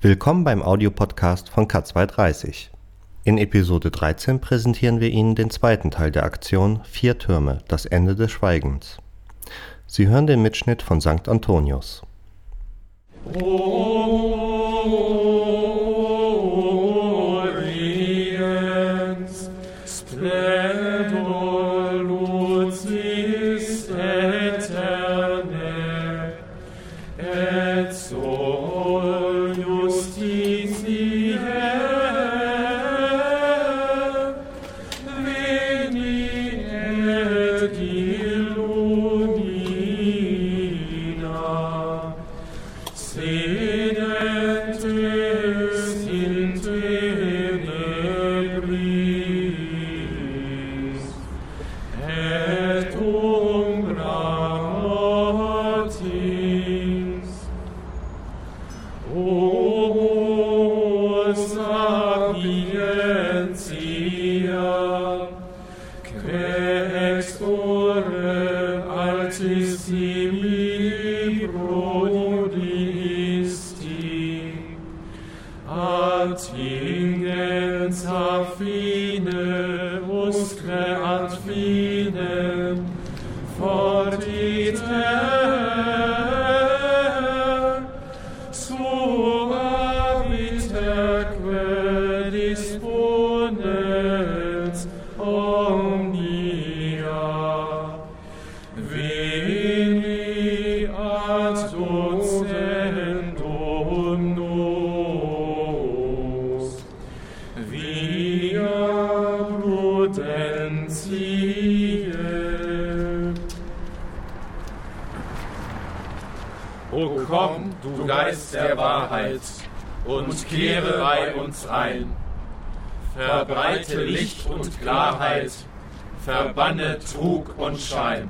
Willkommen beim Audiopodcast von K230. In Episode 13 präsentieren wir Ihnen den zweiten Teil der Aktion Vier Türme, das Ende des Schweigens. Sie hören den Mitschnitt von St. Antonius. Oriens, Maria, Geist der Wahrheit, und kehre bei uns ein. Verbreite Licht und Klarheit, verbanne Trug und Schein.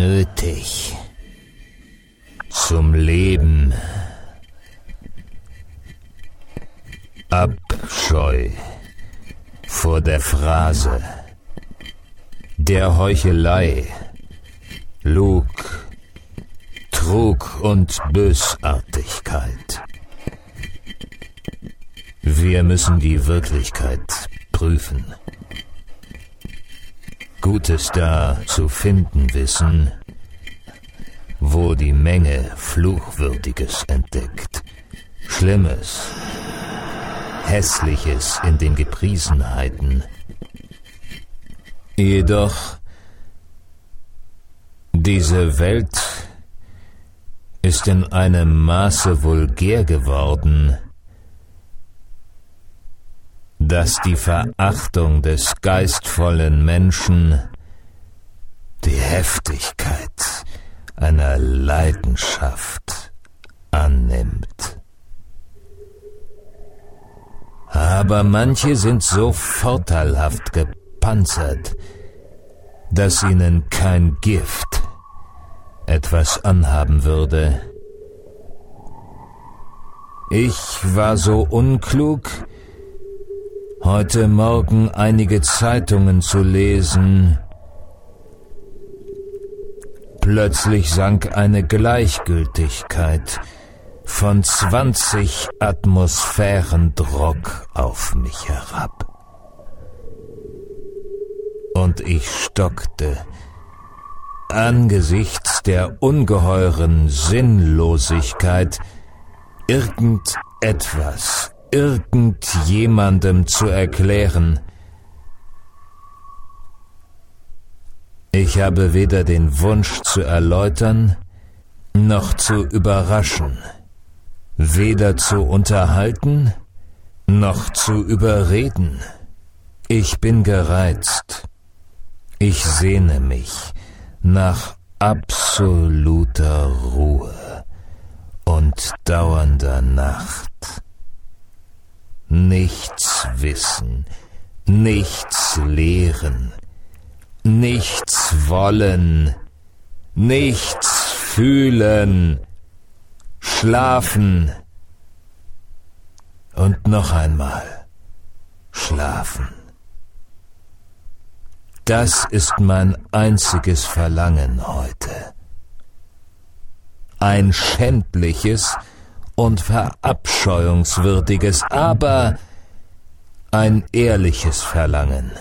Nötig. Zum Leben. Abscheu vor der Phrase, der Heuchelei, Lug, Trug und Bösartigkeit. Wir müssen die Wirklichkeit prüfen. Gutes da zu finden wissen, wo die Menge Fluchwürdiges entdeckt, Schlimmes, Hässliches in den Gepriesenheiten. Jedoch, diese Welt ist in einem Maße vulgär geworden, dass die Verachtung des geistvollen Menschen die Heftigkeit einer Leidenschaft annimmt. Aber manche sind so vorteilhaft gepanzert, dass ihnen kein Gift etwas anhaben würde. Ich war so unklug, heute Morgen einige Zeitungen zu lesen. Plötzlich sank eine Gleichgültigkeit von 20 Atmosphären Druck auf mich herab. Und ich stockte angesichts der ungeheuren Sinnlosigkeit irgendetwas irgendjemandem zu erklären. Ich habe weder den Wunsch zu erläutern, noch zu überraschen, weder zu unterhalten, noch zu überreden. Ich bin gereizt. Ich sehne mich nach absoluter Ruhe und dauernder Nacht. Nichts wissen, nichts lehren, nichts wollen, nichts fühlen, schlafen und noch einmal schlafen. Das ist mein einziges Verlangen heute. Ein schändliches und verabscheuungswürdiges, aber ein ehrliches Verlangen.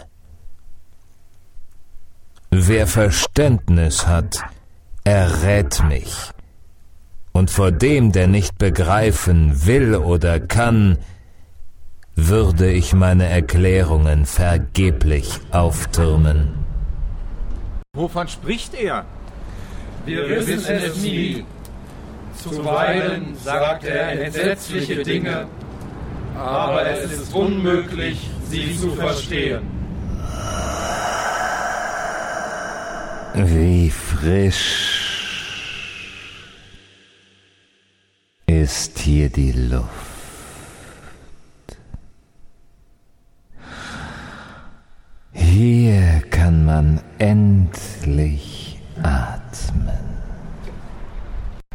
Wer Verständnis hat, errät mich, und vor dem, der nicht begreifen will oder kann, würde ich meine Erklärungen vergeblich auftürmen. Wovon spricht er? Wir wissen es nie. Zuweilen sagt er entsetzliche Dinge, aber es ist unmöglich, sie zu verstehen. Wie frisch ist hier die Luft. Hier kann man endlich atmen.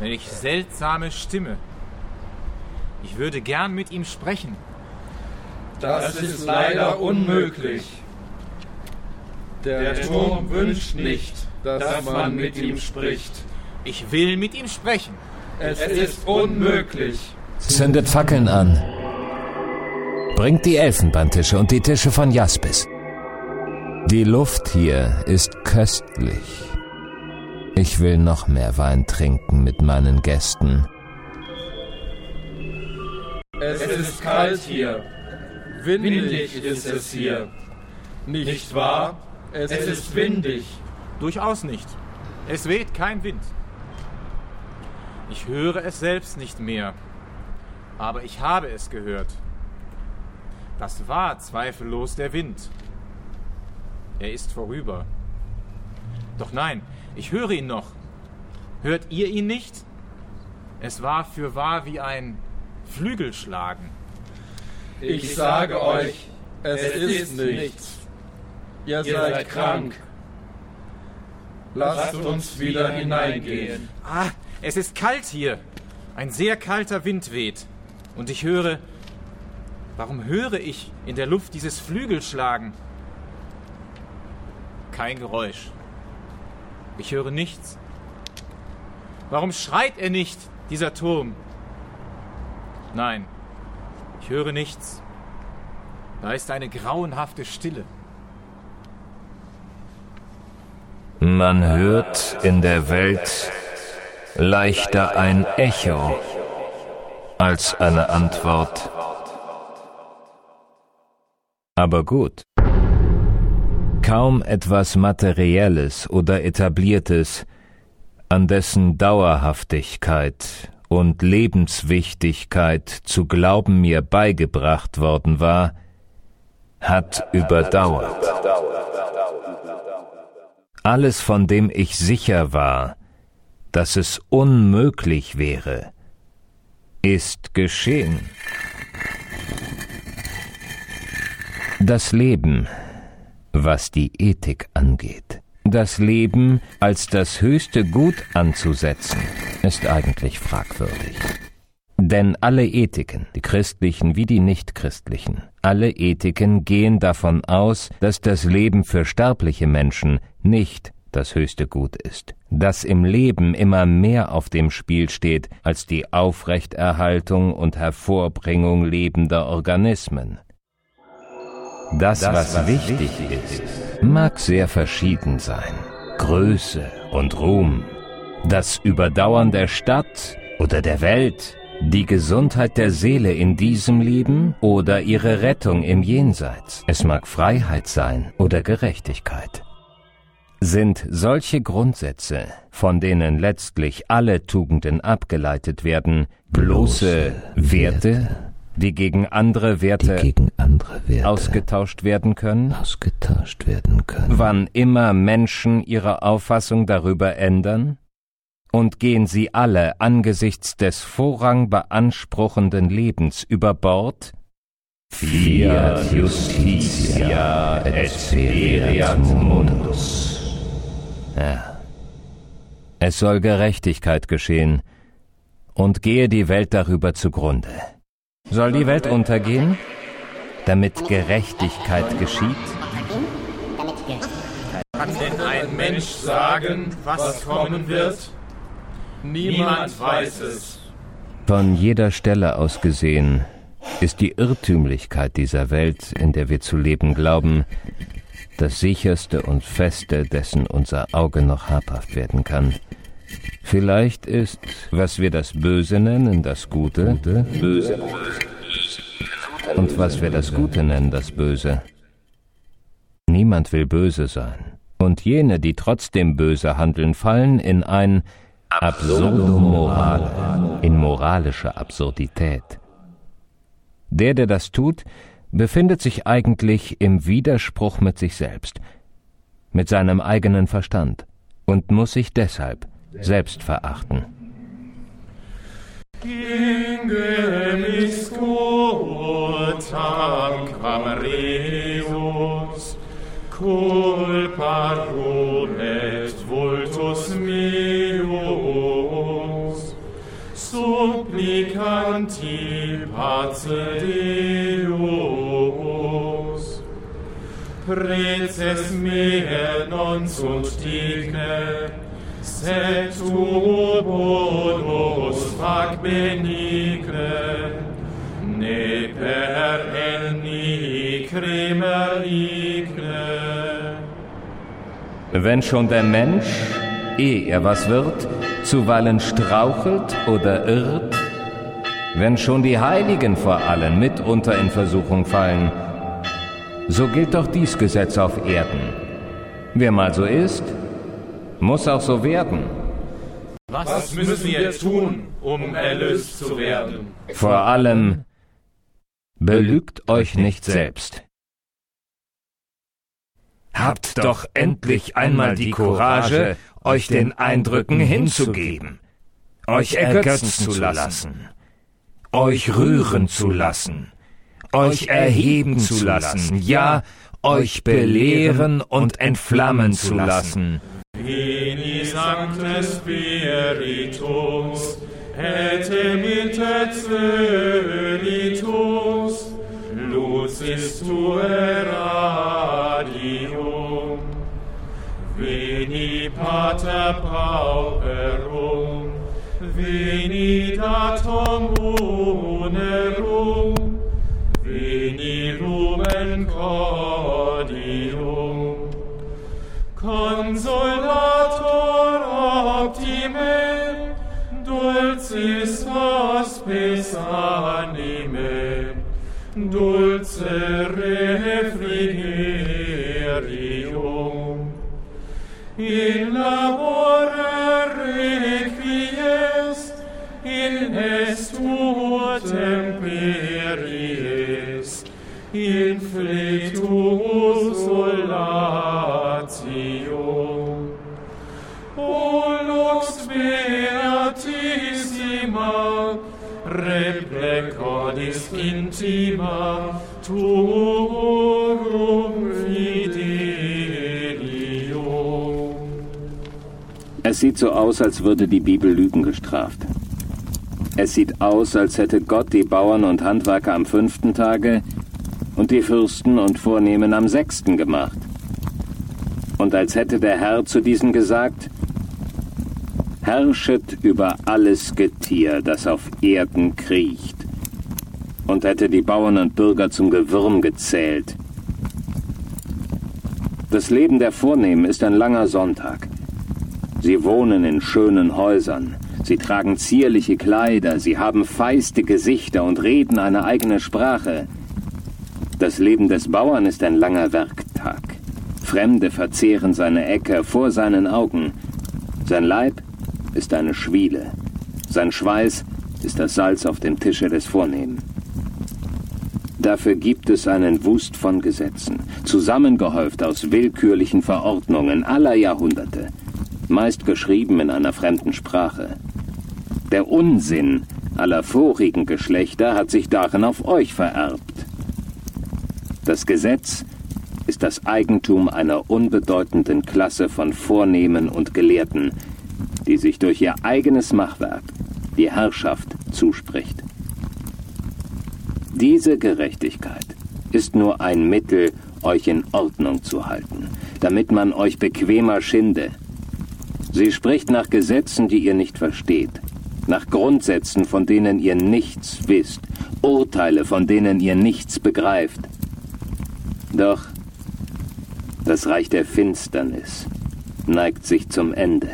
Welch seltsame Stimme. Ich würde gern mit ihm sprechen. Das ist leider unmöglich. Der Turm wünscht nicht, dass man mit ihm spricht. Ich will mit ihm sprechen. Es ist unmöglich. Zündet Fackeln an. Bringt die Elfenbeintische und die Tische von Jaspis. Die Luft hier ist köstlich. Ich will noch mehr Wein trinken mit meinen Gästen. Es ist kalt hier. Windig ist es hier. Nicht wahr? Es ist windig. Durchaus nicht. Es weht kein Wind. Ich höre es selbst nicht mehr, aber ich habe es gehört. Das war zweifellos der Wind. Er ist vorüber. Doch nein, ich höre ihn noch. Hört ihr ihn nicht? Es war fürwahr wie ein Flügelschlagen. Ich sage euch, es ist nichts. Ihr seid krank. Lasst uns wieder hineingehen. Ah, es ist kalt hier. Ein sehr kalter Wind weht. Und ich höre. Warum höre ich in der Luft dieses Flügelschlagen? Kein Geräusch. Ich höre nichts. Warum schreit er nicht, dieser Turm? Nein, ich höre nichts. Da ist eine grauenhafte Stille. Man hört in der Welt leichter ein Echo als eine Antwort. Aber gut. Kaum etwas Materielles oder Etabliertes, an dessen Dauerhaftigkeit und Lebenswichtigkeit zu glauben mir beigebracht worden war, hat überdauert. Alles, von dem ich sicher war, dass es unmöglich wäre, ist geschehen. Das Leben, was die Ethik angeht. Das Leben als das höchste Gut anzusetzen, ist eigentlich fragwürdig. Denn alle Ethiken, die christlichen wie die nichtchristlichen, alle Ethiken gehen davon aus, dass das Leben für sterbliche Menschen nicht das höchste Gut ist, dass im Leben immer mehr auf dem Spiel steht als die Aufrechterhaltung und Hervorbringung lebender Organismen. Das, das was, was wichtig ist, mag sehr verschieden sein. Größe und Ruhm, das Überdauern der Stadt oder der Welt, die Gesundheit der Seele in diesem Leben oder ihre Rettung im Jenseits. Es mag Freiheit sein oder Gerechtigkeit. Sind solche Grundsätze, von denen letztlich alle Tugenden abgeleitet werden, bloße Werte, die gegen andere Werte, gegen andere Werte ausgetauscht werden können, ausgetauscht werden können. Wann immer Menschen ihre Auffassung darüber ändern? Und gehen sie alle angesichts des Vorrang beanspruchenden Lebens über Bord, Fiat justitia et speriat mundus. Ja. Es soll Gerechtigkeit geschehen und gehe die Welt darüber zugrunde. Soll die Welt untergehen, damit Gerechtigkeit geschieht? Kann denn ein Mensch sagen, was kommen wird? Niemand weiß es. Von jeder Stelle aus gesehen ist die Irrtümlichkeit dieser Welt, in der wir zu leben glauben, das sicherste und feste, dessen unser Auge noch habhaft werden kann. Vielleicht ist, was wir das Böse nennen, das Gute, böse, und was wir das Gute nennen, das Böse. Niemand will böse sein. Und jene, die trotzdem böse handeln, fallen in ein Absurdum morale, in moralische Absurdität. Der, der das tut, befindet sich eigentlich im Widerspruch mit sich selbst, mit seinem eigenen Verstand und muss sich deshalb selbst verachten. Ingemis quotam camereus, culpa rumet vultus meus, supplicanti pace Deus. Preces me non sunt digne, sed tu bonus fac benigne, ne per enni cremer igne. Wenn schon der Mensch, ehe er was wird, zuweilen strauchelt oder irrt, wenn schon die Heiligen vor allen mitunter in Versuchung fallen, so gilt doch dies Gesetz auf Erden. Wer mal so ist, muss auch so werden. Was müssen wir tun, um erlöst zu werden? Vor allem, belügt euch nicht selbst. Habt doch endlich einmal die Courage, euch den Eindrücken hinzugeben, euch ergötzen zu lassen, euch rühren zu lassen, euch erheben zu lassen, ja, euch belehren und entflammen zu lassen. Veni Sancte Spiritus, et emittet Spiritus, lucis tue radium. Veni Pater Pauperum, veni Datum Unerum, veni Lumen Cordium, Consolator optime, dulcis hospes anime, dulce refrigerium. In labore requies, in estu temperies, in fletus replecodis intima, turum fidelium. Es sieht so aus, als würde die Bibel Lügen gestraft. Es sieht aus, als hätte Gott die Bauern und Handwerker am fünften Tage und die Fürsten und Vornehmen am sechsten gemacht. Und als hätte der Herr zu diesen gesagt, Herrschet über alles Getier, das auf Erden kriecht, und hätte die Bauern und Bürger zum Gewürm gezählt. Das Leben der Vornehmen ist ein langer Sonntag. Sie wohnen in schönen Häusern, sie tragen zierliche Kleider, sie haben feiste Gesichter und reden eine eigene Sprache. Das Leben des Bauern ist ein langer Werktag. Fremde verzehren seine Äcker vor seinen Augen. Sein Leib ist eine Schwiele. Sein Schweiß ist das Salz auf dem Tische des Vornehmen. Dafür gibt es einen Wust von Gesetzen, zusammengehäuft aus willkürlichen Verordnungen aller Jahrhunderte, meist geschrieben in einer fremden Sprache. Der Unsinn aller vorigen Geschlechter hat sich darin auf euch vererbt. Das Gesetz ist das Eigentum einer unbedeutenden Klasse von Vornehmen und Gelehrten, die sich durch ihr eigenes Machwerk die Herrschaft zuspricht. Diese Gerechtigkeit ist nur ein Mittel, euch in Ordnung zu halten, damit man euch bequemer schinde. Sie spricht nach Gesetzen, die ihr nicht versteht, nach Grundsätzen, von denen ihr nichts wisst, Urteile, von denen ihr nichts begreift. Doch das Reich der Finsternis neigt sich zum Ende.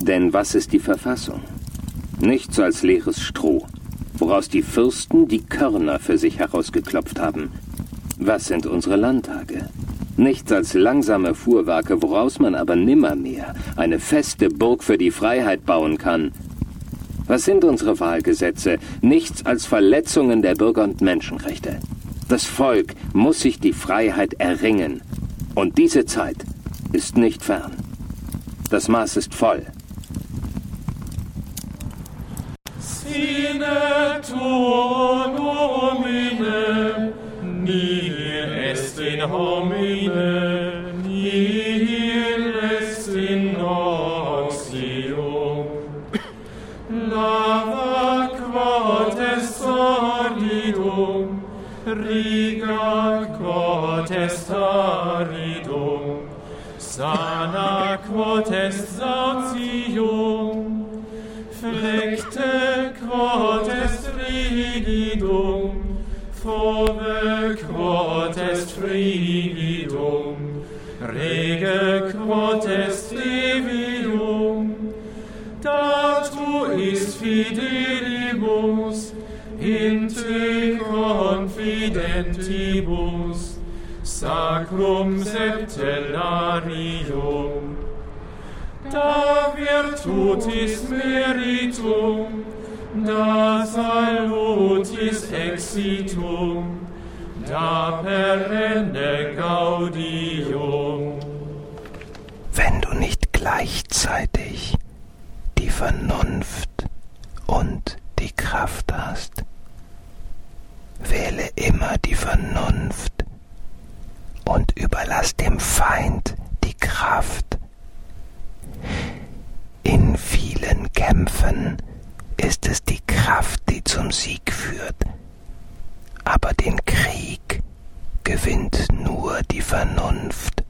Denn was ist die Verfassung? Nichts als leeres Stroh, woraus die Fürsten die Körner für sich herausgeklopft haben. Was sind unsere Landtage? Nichts als langsame Fuhrwerke, woraus man aber nimmermehr eine feste Burg für die Freiheit bauen kann. Was sind unsere Wahlgesetze? Nichts als Verletzungen der Bürger- und Menschenrechte. Das Volk muss sich die Freiheit erringen. Und diese Zeit ist nicht fern. Das Maß ist voll. Sine tuo nomine, nihil est in in oxio. Riga sana quod est quod est rigidum, fove quod est rigidum, rege quod est divinum, tatuis fidelibus, in te confidentibus, sacrum septellarium, da virtutis meritum, da salutis exitum, da perenne gaudium. Wenn du nicht gleichzeitig die Vernunft und die Kraft hast, wähle immer die Vernunft und überlass dem Feind die Kraft. In vielen Kämpfen ist es die Kraft, die zum Sieg führt, aber den Krieg gewinnt nur die Vernunft.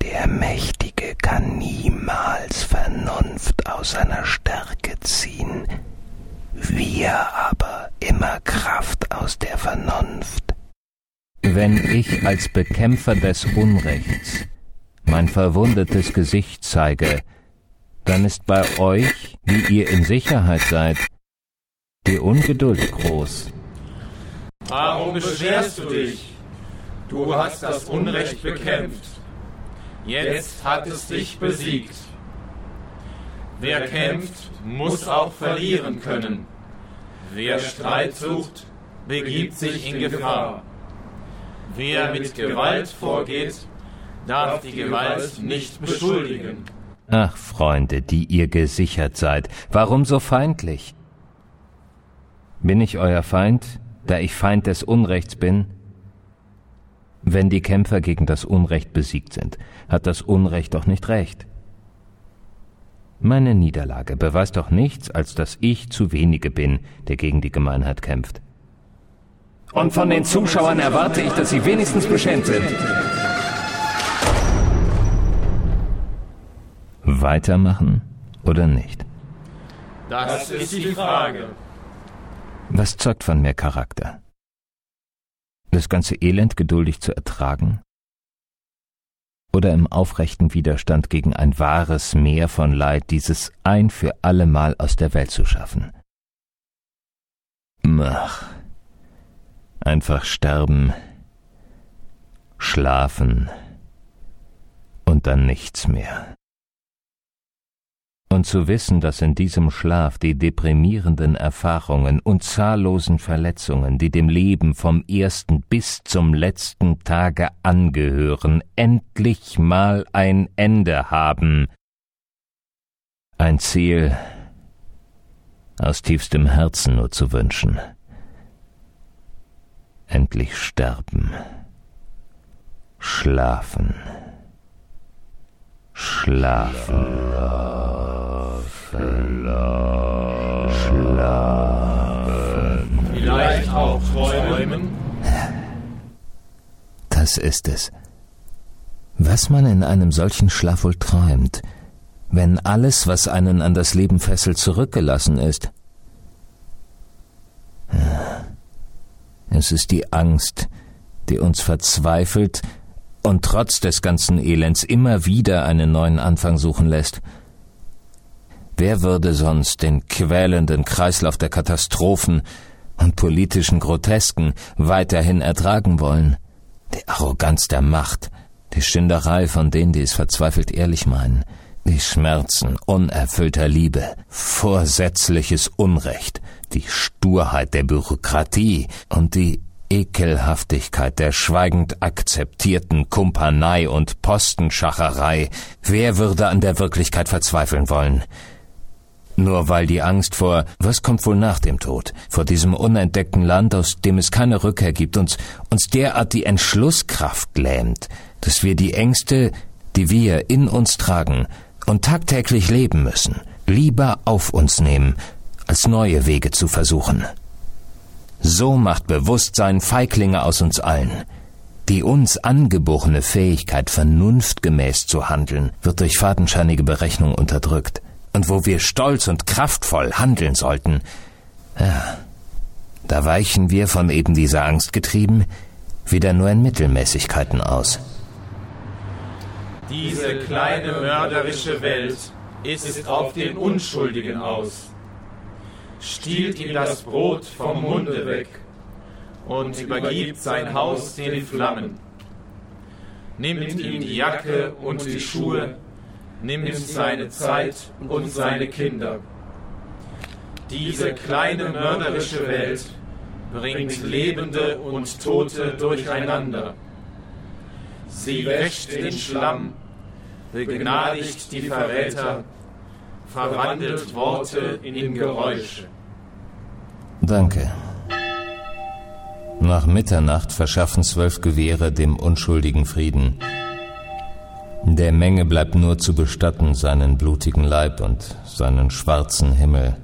Der Mächtige kann niemals Vernunft aus seiner Stärke ziehen, wir aber immer Kraft aus der Vernunft. Wenn ich als Bekämpfer des Unrechts mein verwundetes Gesicht zeige, dann ist bei euch, wie ihr in Sicherheit seid, die Ungeduld groß. Warum beschwerst du dich? Du hast das Unrecht bekämpft. Jetzt hat es dich besiegt. Wer kämpft, muss auch verlieren können. Wer Streit sucht, begibt sich in Gefahr. Wer mit Gewalt vorgeht, darf die Gewalt nicht beschuldigen. Ach, Freunde, die ihr gesichert seid, warum so feindlich? Bin ich euer Feind, da ich Feind des Unrechts bin? Wenn die Kämpfer gegen das Unrecht besiegt sind, hat das Unrecht doch nicht recht. Meine Niederlage beweist doch nichts, als dass ich zu wenige bin, der gegen die Gemeinheit kämpft. Und von den Zuschauern erwarte ich, dass sie wenigstens beschämt sind. Weitermachen oder nicht? Das ist die Frage. Was zeugt von mehr Charakter? Das ganze Elend geduldig zu ertragen? Oder im aufrechten Widerstand gegen ein wahres Meer von Leid dieses ein für allemal aus der Welt zu schaffen? Ach, einfach sterben, schlafen und dann nichts mehr. Und zu wissen, dass in diesem Schlaf die deprimierenden Erfahrungen und zahllosen Verletzungen, die dem Leben vom ersten bis zum letzten Tage angehören, endlich mal ein Ende haben. Ein Ziel aus tiefstem Herzen nur zu wünschen. endlich sterben. Schlafen. Schlafen. Schlafen. Schlafen. Vielleicht auch träumen. Das ist es. Was man in einem solchen Schlaf wohl träumt, wenn alles, was einen an das Leben fesselt, zurückgelassen ist. Es ist die Angst, die uns verzweifelt und trotz des ganzen Elends immer wieder einen neuen Anfang suchen lässt. Wer würde sonst den quälenden Kreislauf der Katastrophen und politischen Grotesken weiterhin ertragen wollen? Die Arroganz der Macht, die Schinderei von denen, die es verzweifelt ehrlich meinen, die Schmerzen unerfüllter Liebe, vorsätzliches Unrecht, die Sturheit der Bürokratie und die Ekelhaftigkeit der schweigend akzeptierten Kumpanei und Postenschacherei. Wer würde an der Wirklichkeit verzweifeln wollen? Nur weil die Angst vor, was kommt wohl nach dem Tod, vor diesem unentdeckten Land, aus dem es keine Rückkehr gibt, uns, uns derart die Entschlusskraft lähmt, dass wir die Ängste, die wir in uns tragen und tagtäglich leben müssen, lieber auf uns nehmen, als neue Wege zu versuchen. So macht Bewusstsein Feiglinge aus uns allen. Die uns angeborene Fähigkeit, vernunftgemäß zu handeln, wird durch fadenscheinige Berechnung unterdrückt und wo wir stolz und kraftvoll handeln sollten, ja, da weichen wir von eben dieser Angst getrieben wieder nur in Mittelmäßigkeiten aus. Diese kleine mörderische Welt ist auf den Unschuldigen aus, stiehlt ihm das Brot vom Munde weg und übergibt sein Haus den Flammen, nimmt ihm die Jacke und die Schuhe, nimmt seine Zeit und seine Kinder. Diese kleine mörderische Welt bringt Lebende und Tote durcheinander. Sie wäscht den Schlamm, begnadigt die Verräter, verwandelt Worte in Geräusche. Danke. Nach Mitternacht verschaffen zwölf Gewehre dem unschuldigen Frieden. Der Menge bleibt nur zu bestatten seinen blutigen Leib und seinen schwarzen Himmel.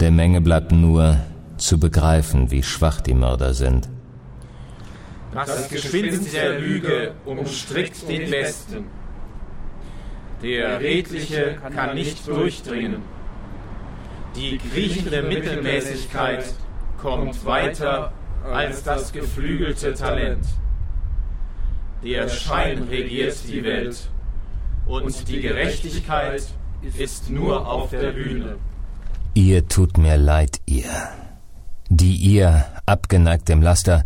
Der Menge bleibt nur zu begreifen, wie schwach die Mörder sind. Das Geschwinst der Lüge umstrickt den Besten. Der Redliche kann nicht durchdringen. Die kriechende Mittelmäßigkeit kommt weiter als das geflügelte Talent. Der Schein regiert die Welt und die Gerechtigkeit ist nur auf der Bühne. Ihr tut mir leid, ihr, die ihr, abgeneigt dem Laster,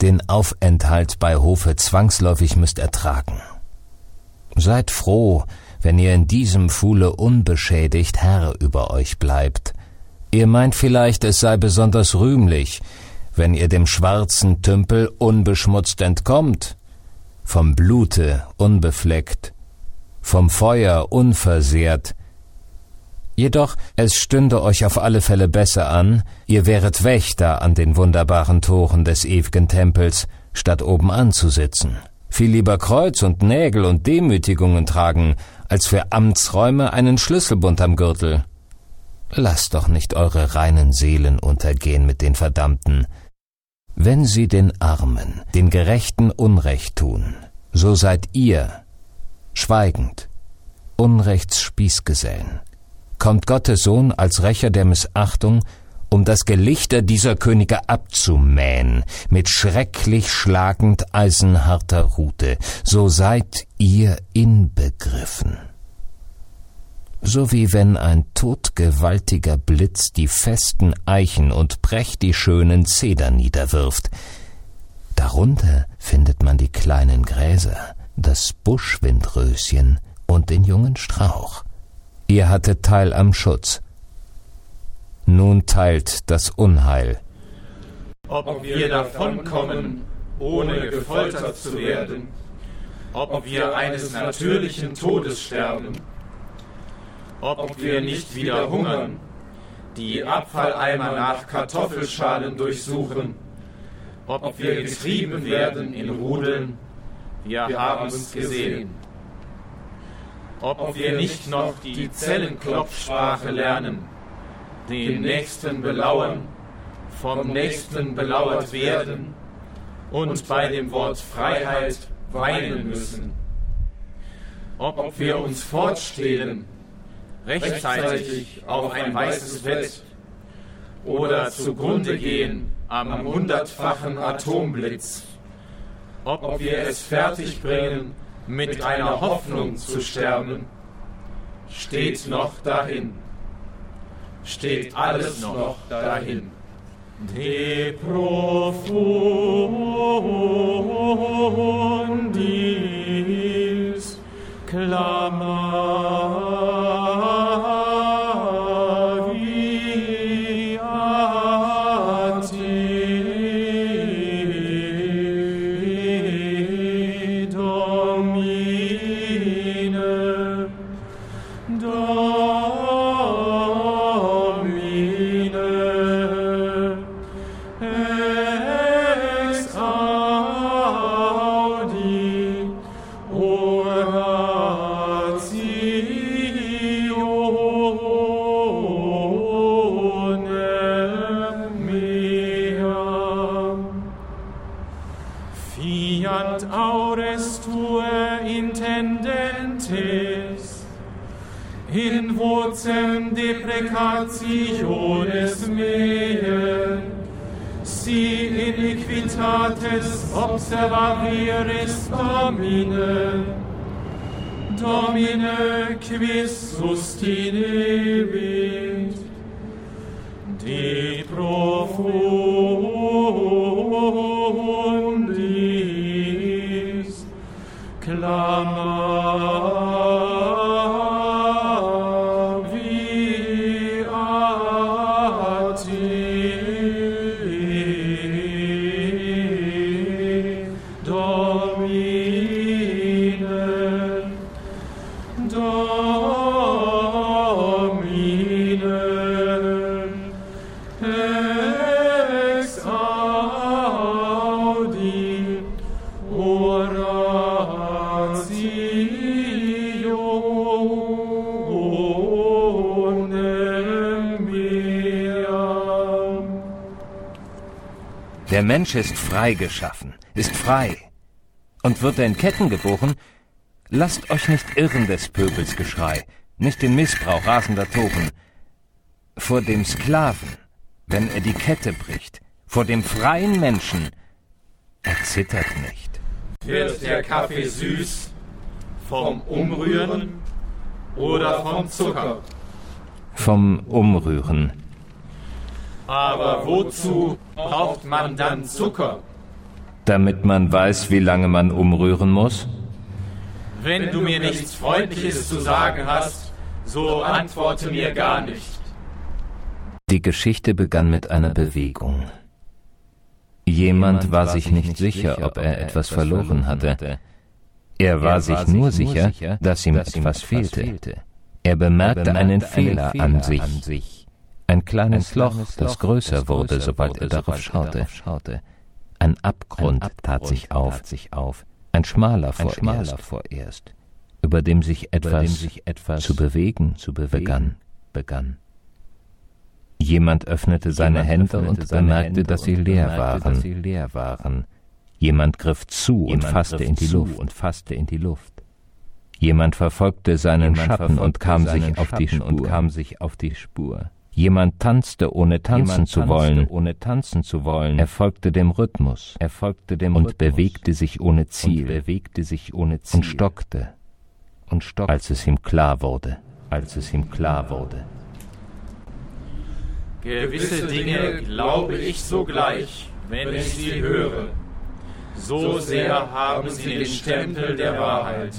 den Aufenthalt bei Hofe zwangsläufig müsst ertragen. Seid froh, wenn ihr in diesem Fuhle unbeschädigt Herr über euch bleibt. Ihr meint vielleicht, es sei besonders rühmlich, wenn ihr dem schwarzen Tümpel unbeschmutzt entkommt, vom Blute unbefleckt, vom Feuer unversehrt. Jedoch es stünde euch auf alle Fälle besser an, ihr wäret Wächter an den wunderbaren Toren des ewigen Tempels, statt oben anzusitzen. Viel lieber Kreuz und Nägel und Demütigungen tragen, als für Amtsräume einen Schlüsselbund am Gürtel. Lasst doch nicht eure reinen Seelen untergehen mit den Verdammten, wenn sie den Armen, den Gerechten Unrecht tun, so seid ihr schweigend, Unrechts Spießgesellen. Kommt Gottes Sohn als Rächer der Missachtung, um das Gelichter dieser Könige abzumähen, mit schrecklich schlagend eisenharter Rute, so seid ihr inbegriffen so wie wenn ein todgewaltiger Blitz die festen Eichen und prächtig schönen Zedern niederwirft. Darunter findet man die kleinen Gräser, das Buschwindröschen und den jungen Strauch. Ihr hattet Teil am Schutz. Nun teilt das Unheil. Ob wir davonkommen, ohne gefoltert zu werden, ob wir eines natürlichen Todes sterben, ob wir nicht wieder hungern, die Abfalleimer nach Kartoffelschalen durchsuchen. Ob wir getrieben werden in Rudeln, wir haben uns gesehen. Ob wir nicht noch die Zellenklopfsprache lernen, den Nächsten belauern, vom Nächsten belauert werden. Und bei dem Wort Freiheit weinen müssen. Ob wir uns fortstehlen, rechtzeitig auf ein weißes Bett oder zugrunde gehen am hundertfachen Atomblitz. Ob wir es fertigbringen, mit einer Hoffnung zu sterben, steht noch dahin. Steht alles noch dahin. De profundis clamavi observa viris domine, Domine quis sustinebit, di profundis clamar. Mensch ist frei geschaffen, ist frei. Und wird er in Ketten geboren, lasst euch nicht irren des Pöbels Geschrei, nicht den Missbrauch rasender Toren. Vor dem Sklaven, wenn er die Kette bricht, vor dem freien Menschen, er zittert nicht. Wird der Kaffee süß vom Umrühren oder vom Zucker? Vom Umrühren. Aber wozu braucht man dann Zucker? Damit man weiß, wie lange man umrühren muss? Wenn du mir nichts Freundliches zu sagen hast, so antworte mir gar nicht. Die Geschichte begann mit einer Bewegung. Jemand war sich nicht sicher, ob er etwas verloren hatte. Er war sich nur sicher, dass ihm etwas fehlte. Er bemerkte einen Fehler an sich. Ein kleines Loch, das größer wurde, sobald er darauf schaute. Ein Abgrund tat sich auf, ein schmaler vorerst, über dem sich etwas zu bewegen begann. Jemand öffnete seine Hände und bemerkte, dass sie leer waren. Jemand griff zu und fasste in die Luft. Jemand verfolgte seinen Schatten und kam sich auf die Spur. Jemand tanzte, ohne tanzen zu wollen. Er folgte dem Rhythmus. und bewegte sich ohne Ziel. Und stockte. Als es ihm klar wurde. Als es ihm klar wurde. Gewisse Dinge glaube ich sogleich, wenn ich sie höre. So sehr haben sie den Stempel der Wahrheit.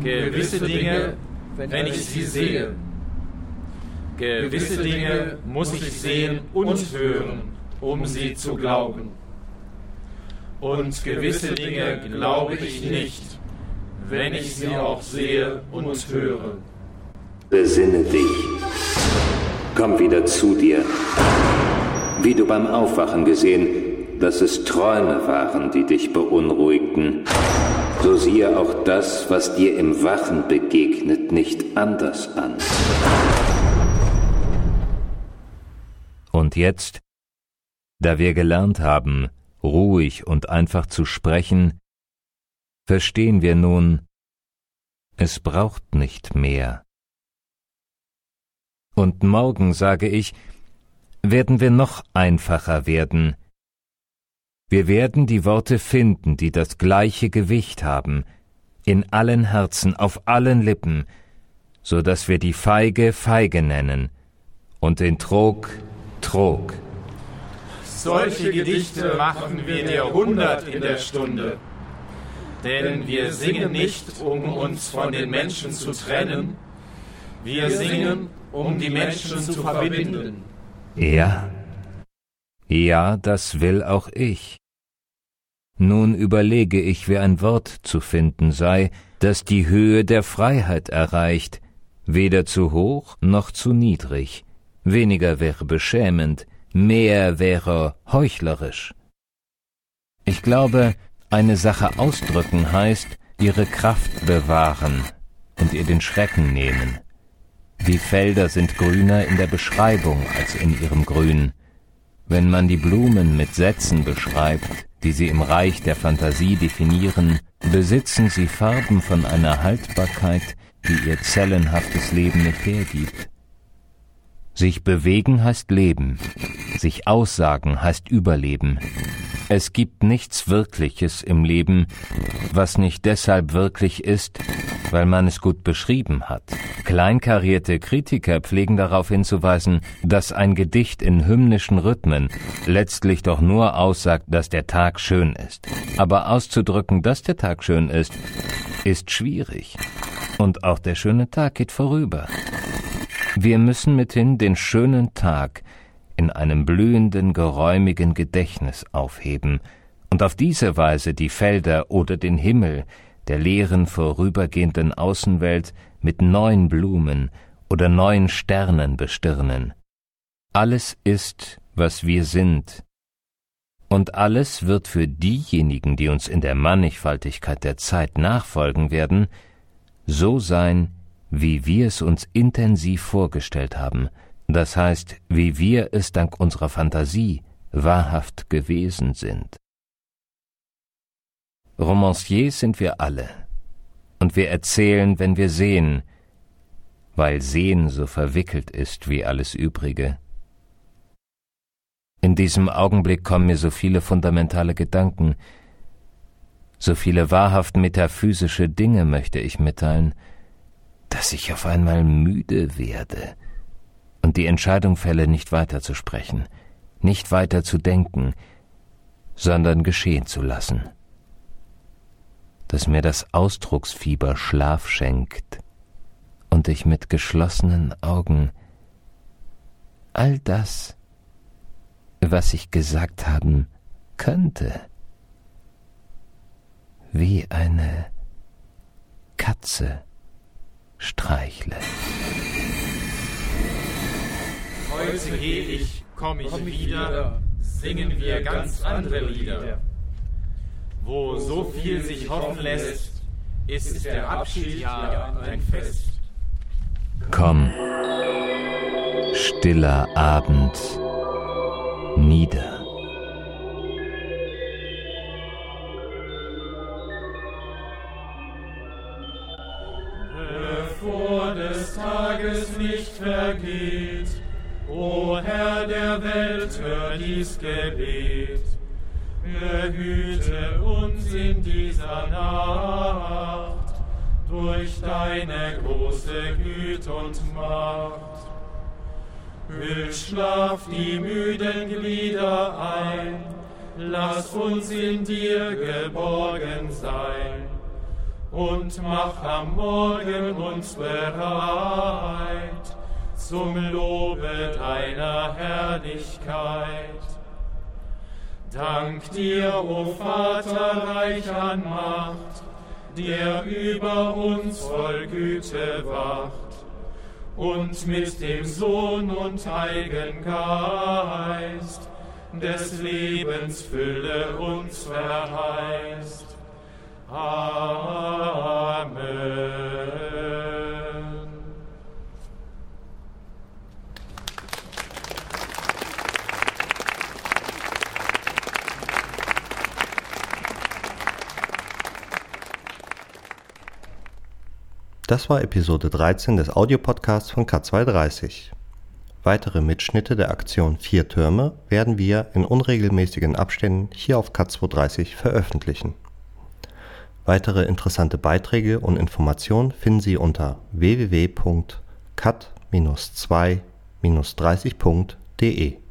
Gewisse Dinge, wenn ich sie sehe. Gewisse Dinge muss ich sehen und hören, um sie zu glauben. Und gewisse Dinge glaube ich nicht, wenn ich sie auch sehe und höre. Besinne dich. Komm wieder zu dir. Wie du beim Aufwachen gesehen, dass es Träume waren, die dich beunruhigten, so siehe auch das, was dir im Wachen begegnet, nicht anders an. Und jetzt, da wir gelernt haben, ruhig und einfach zu sprechen, verstehen wir nun, es braucht nicht mehr. Und morgen, sage ich, werden wir noch einfacher werden. Wir werden die Worte finden, die das gleiche Gewicht haben, in allen Herzen, auf allen Lippen, so dass wir die Feige Feige nennen und den Trog Trog. Solche Gedichte machen wir dir hundert in der Stunde. Denn wir singen nicht, um uns von den Menschen zu trennen, wir singen, um die Menschen zu verbinden. Ja, ja, das will auch ich. Nun überlege ich, wie ein Wort zu finden sei, das die Höhe der Freiheit erreicht, weder zu hoch noch zu niedrig, weniger wäre beschämend, mehr wäre heuchlerisch. Ich glaube, eine Sache ausdrücken heißt, ihre Kraft bewahren und ihr den Schrecken nehmen. Die Felder sind grüner in der Beschreibung als in ihrem Grün. Wenn man die Blumen mit Sätzen beschreibt, die sie im Reich der Fantasie definieren, besitzen sie Farben von einer Haltbarkeit, die ihr zellenhaftes Leben nicht hergibt. Sich bewegen heißt Leben, sich aussagen heißt Überleben. Es gibt nichts Wirkliches im Leben, was nicht deshalb wirklich ist, weil man es gut beschrieben hat. Kleinkarierte Kritiker pflegen darauf hinzuweisen, dass ein Gedicht in hymnischen Rhythmen letztlich doch nur aussagt, dass der Tag schön ist. Aber auszudrücken, dass der Tag schön ist, ist schwierig. Und auch der schöne Tag geht vorüber. Wir müssen mithin den schönen Tag in einem blühenden, geräumigen Gedächtnis aufheben und auf diese Weise die Felder oder den Himmel der leeren, vorübergehenden Außenwelt mit neuen Blumen oder neuen Sternen bestirnen. Alles ist, was wir sind, und alles wird für diejenigen, die uns in der Mannigfaltigkeit der Zeit nachfolgen werden, so sein, wie wir es uns intensiv vorgestellt haben, das heißt, wie wir es dank unserer Fantasie wahrhaft gewesen sind. Romanciers sind wir alle, und wir erzählen, wenn wir sehen, weil Sehen so verwickelt ist wie alles Übrige. In diesem Augenblick kommen mir so viele fundamentale Gedanken, so viele wahrhaft metaphysische Dinge möchte ich mitteilen, dass ich auf einmal müde werde und die Entscheidung fälle, nicht weiter zu sprechen, nicht weiter zu denken, sondern geschehen zu lassen. Dass mir das Ausdrucksfieber Schlaf schenkt und ich mit geschlossenen Augen all das, was ich gesagt haben könnte, wie eine Katze streichle. Heute geh ich, komm ich wieder, singen wir ganz andere Lieder. Wo so viel sich hoffen lässt, ist der Abschied ja ein Fest. Komm, stiller Abend, nieder. Dies Gebet. Behüte uns in dieser Nacht durch deine große Güte und Macht. Hüll Schlaf die müden Glieder ein, lass uns in dir geborgen sein und mach am Morgen uns bereit zum Lobe deiner Herrlichkeit. Dank dir, o Vater, reich an Macht, der über uns voll Güte wacht, und mit dem Sohn und Heiligen Geist des Lebens Fülle uns verheißt. Amen. Das war Episode 13 des Audiopodcasts von K230. Weitere Mitschnitte der Aktion Vier Türme werden wir in unregelmäßigen Abständen hier auf K230 veröffentlichen. Weitere interessante Beiträge und Informationen finden Sie unter www.cat-2-30.de.